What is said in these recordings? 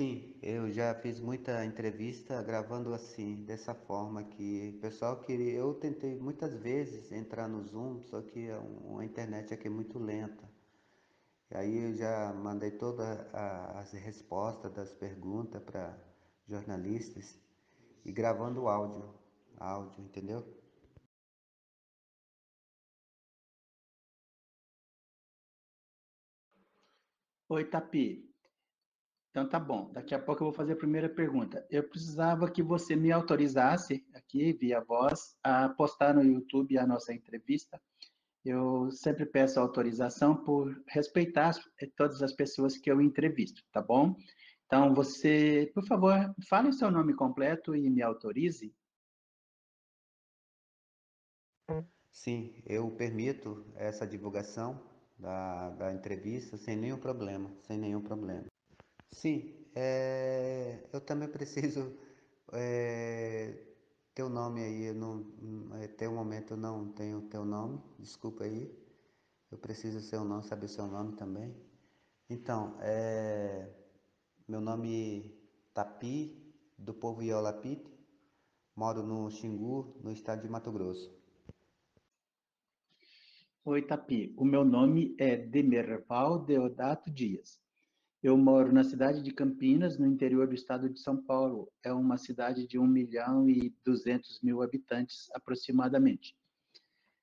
Sim, eu já fiz muita entrevista gravando assim, dessa forma que o pessoal queria. Eu tentei muitas vezes entrar no Zoom, só que a, a internet aqui é muito lenta. E aí eu já mandei todas as respostas das perguntas para jornalistas e gravando áudio, áudio, entendeu? Oi, Tapi. Então tá bom. Daqui a pouco eu vou fazer a primeira pergunta. Eu precisava que você me autorizasse aqui via voz a postar no YouTube a nossa entrevista. Eu sempre peço autorização por respeitar todas as pessoas que eu entrevisto, tá bom? Então você, por favor, fale o seu nome completo e me autorize. Sim, eu permito essa divulgação da, da entrevista sem nenhum problema, sem nenhum problema. Sim, é, eu também preciso é, um nome aí, eu não, até o momento eu não tenho teu nome, desculpa aí. Eu preciso seu nome, saber seu nome também. Então, é, meu nome Tapi, do povo Iolapite, moro no Xingu, no estado de Mato Grosso. Oi, Tapi. O meu nome é Demerval Deodato Dias. Eu moro na cidade de Campinas, no interior do estado de São Paulo. É uma cidade de 1 milhão e 200 mil habitantes, aproximadamente.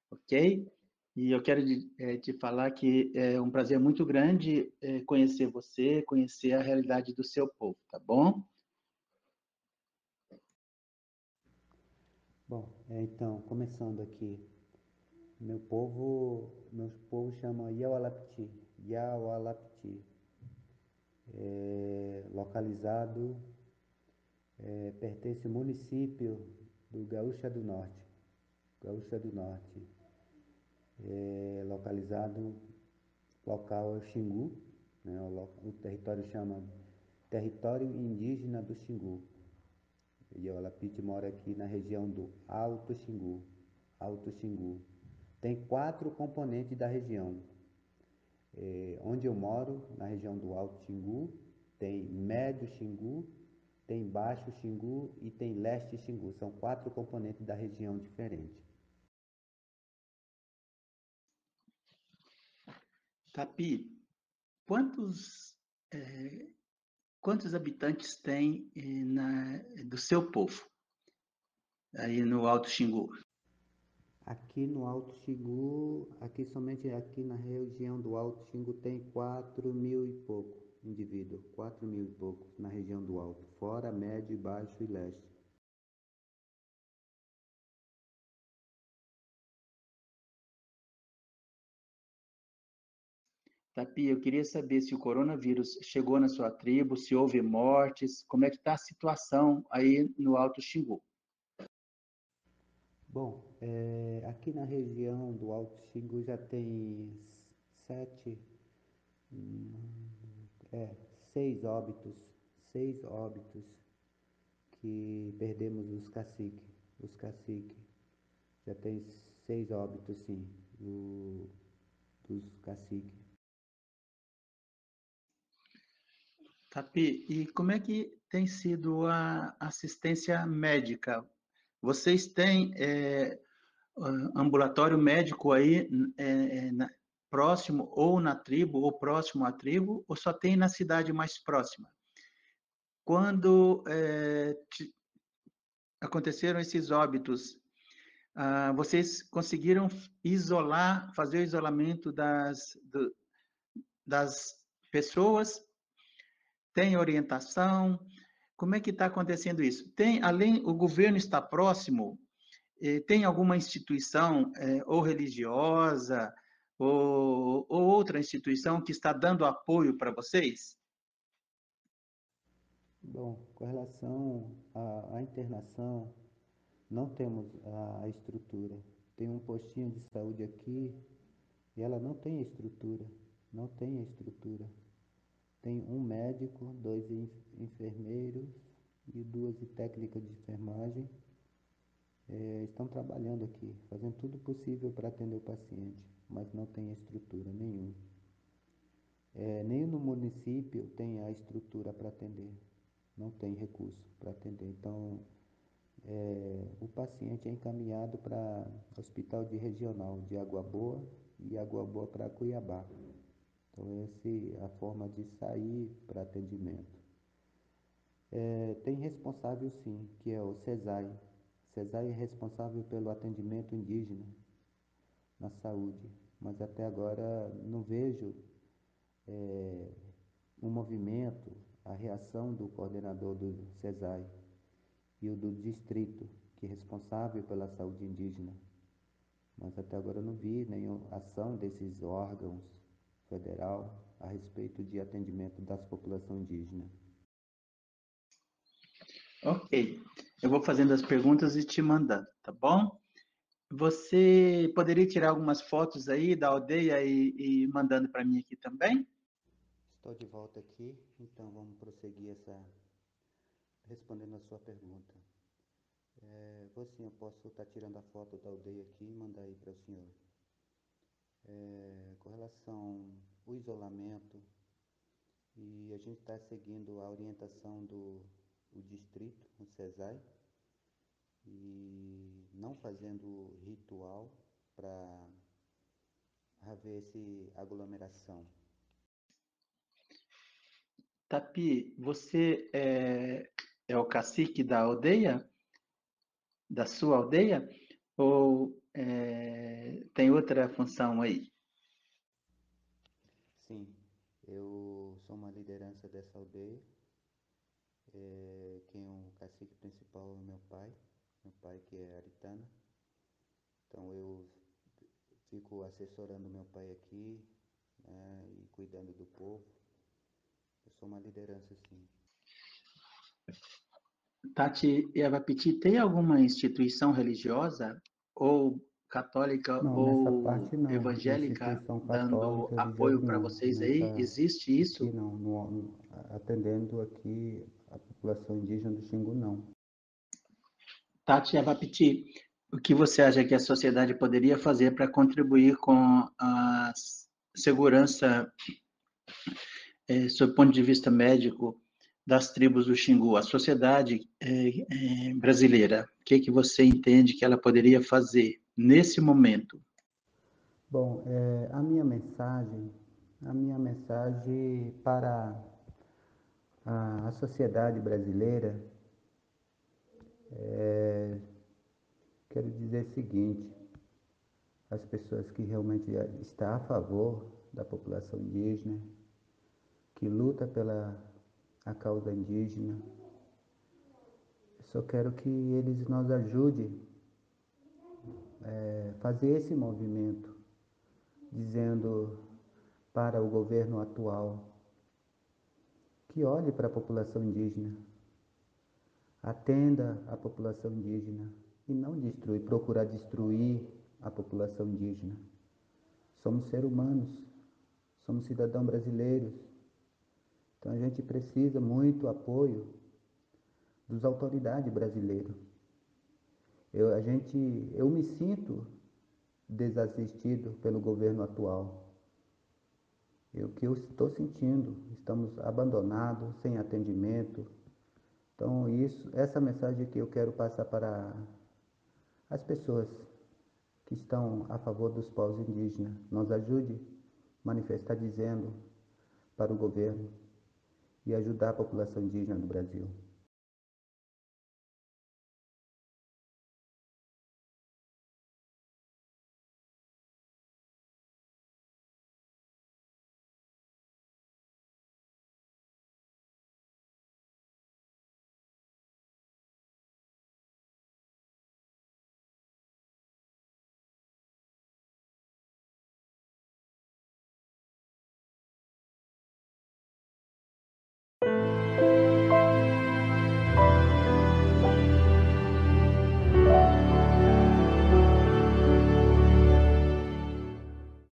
Ok? E eu quero é, te falar que é um prazer muito grande é, conhecer você, conhecer a realidade do seu povo, tá bom? Bom, é, então, começando aqui. Meu povo, meu povo chama Yawalapti, Yawalapti é, localizado, é, pertence ao município do Gaúcha do Norte. Gaúcha do Norte. É, localizado, local é Xingu, né, o, o, território chama Território Indígena do Xingu. E o Alapite mora aqui na região do Alto Xingu. Alto Xingu. Tem quatro componentes da região. É, onde eu moro, na região do Alto Xingu, tem Médio Xingu, tem Baixo Xingu e tem Leste Xingu. São quatro componentes da região diferentes. Tapi, quantos, é, quantos habitantes tem é, na, do seu povo, aí no Alto Xingu? Aqui no Alto Xingu, aqui somente aqui na região do Alto Xingu tem 4 mil e pouco indivíduos, 4 mil e pouco na região do Alto, fora médio, baixo e leste. Tapi, eu queria saber se o coronavírus chegou na sua tribo, se houve mortes, como é que está a situação aí no Alto Xingu? Bom, é, aqui na região do Alto Xingu já tem sete, é, seis óbitos, seis óbitos que perdemos os caciques, os caciques. Já tem seis óbitos, sim, do, dos caciques. Tapi, e como é que tem sido a assistência médica vocês têm é, ambulatório médico aí é, na, próximo ou na tribo ou próximo à tribo ou só tem na cidade mais próxima? Quando é, te, aconteceram esses óbitos, ah, vocês conseguiram isolar, fazer o isolamento das, do, das pessoas? Tem orientação? Como é que está acontecendo isso? Tem, além, o governo está próximo? Tem alguma instituição eh, ou religiosa ou, ou, outra instituição que está dando apoio para vocês? Bom, com relação à, à internação, não temos a, a estrutura. Tem um postinho de saúde aqui e ela não tem estrutura, não tem estrutura. Tem um médico, dois enfermeiros e duas técnicas de enfermagem. É, estão trabalhando aqui, fazendo tudo possível para atender o paciente, mas não tem estrutura nenhuma. É, nem no município tem a estrutura para atender. não tem recurso para atender. Então, é, o paciente é encaminhado para hospital de regional de Água Boa e Água Boa para Cuiabá. Então, essa é a forma de sair para atendimento. É, tem responsável sim, que é o CESAI. CESAI é responsável pelo atendimento indígena na saúde, mas até agora não vejo é, um movimento, a reação do coordenador do CESAI e o do distrito, que é responsável pela saúde indígena. Mas até agora não vi nenhuma ação desses órgãos federal a respeito de atendimento das populações indígenas. Ok, eu vou fazendo as perguntas e te mandando, tá bom? Você poderia tirar algumas fotos aí da aldeia e, e mandando para mim aqui também? Estou de volta aqui, então vamos prosseguir essa respondendo a sua pergunta. É, vou sim, eu posso estar tá tirando a foto da aldeia aqui e mandar aí para o senhor. É, com relação ao isolamento, e a gente está seguindo a orientação do o distrito, o CESAI, e não fazendo ritual para haver essa aglomeração. Tapi, você é, é o cacique da aldeia? Da sua aldeia? Ou é, tem outra função aí? Sim, eu sou uma liderança dessa aldeia. É, quem é o cacique principal é meu pai, meu pai que é aritana. Então eu fico assessorando meu pai aqui né, e cuidando do povo. Eu sou uma liderança, sim. Tati Evapiti, tem alguma instituição religiosa ou católica não, ou não, evangélica dando apoio para vocês nessa, aí? Existe isso? Aqui não, no, atendendo aqui população indígena do Xingu, não. Tati Evapiti, o que você acha que a sociedade poderia fazer para contribuir com a segurança, é, sob o ponto de vista médico, das tribos do Xingu, a sociedade é, é, brasileira, o que, que você entende que ela poderia fazer nesse momento? Bom, é, a minha mensagem, a minha mensagem para a, a sociedade brasileira, é, quero dizer o seguinte, as pessoas que realmente estão a favor da população indígena, que luta pela a causa indígena. Eu só quero que eles nos ajudem a é, fazer esse movimento, dizendo para o governo atual que olhe para a população indígena, atenda a população indígena e não destruir, procurar destruir a população indígena. Somos seres humanos, somos cidadãos brasileiros, então a gente precisa muito apoio das autoridades brasileiras. Eu, a gente, eu me sinto desassistido pelo governo atual. O que eu estou sentindo, estamos abandonados, sem atendimento. Então isso, essa mensagem que eu quero passar para as pessoas que estão a favor dos povos indígenas, nos ajude a manifestar dizendo para o governo e ajudar a população indígena no Brasil.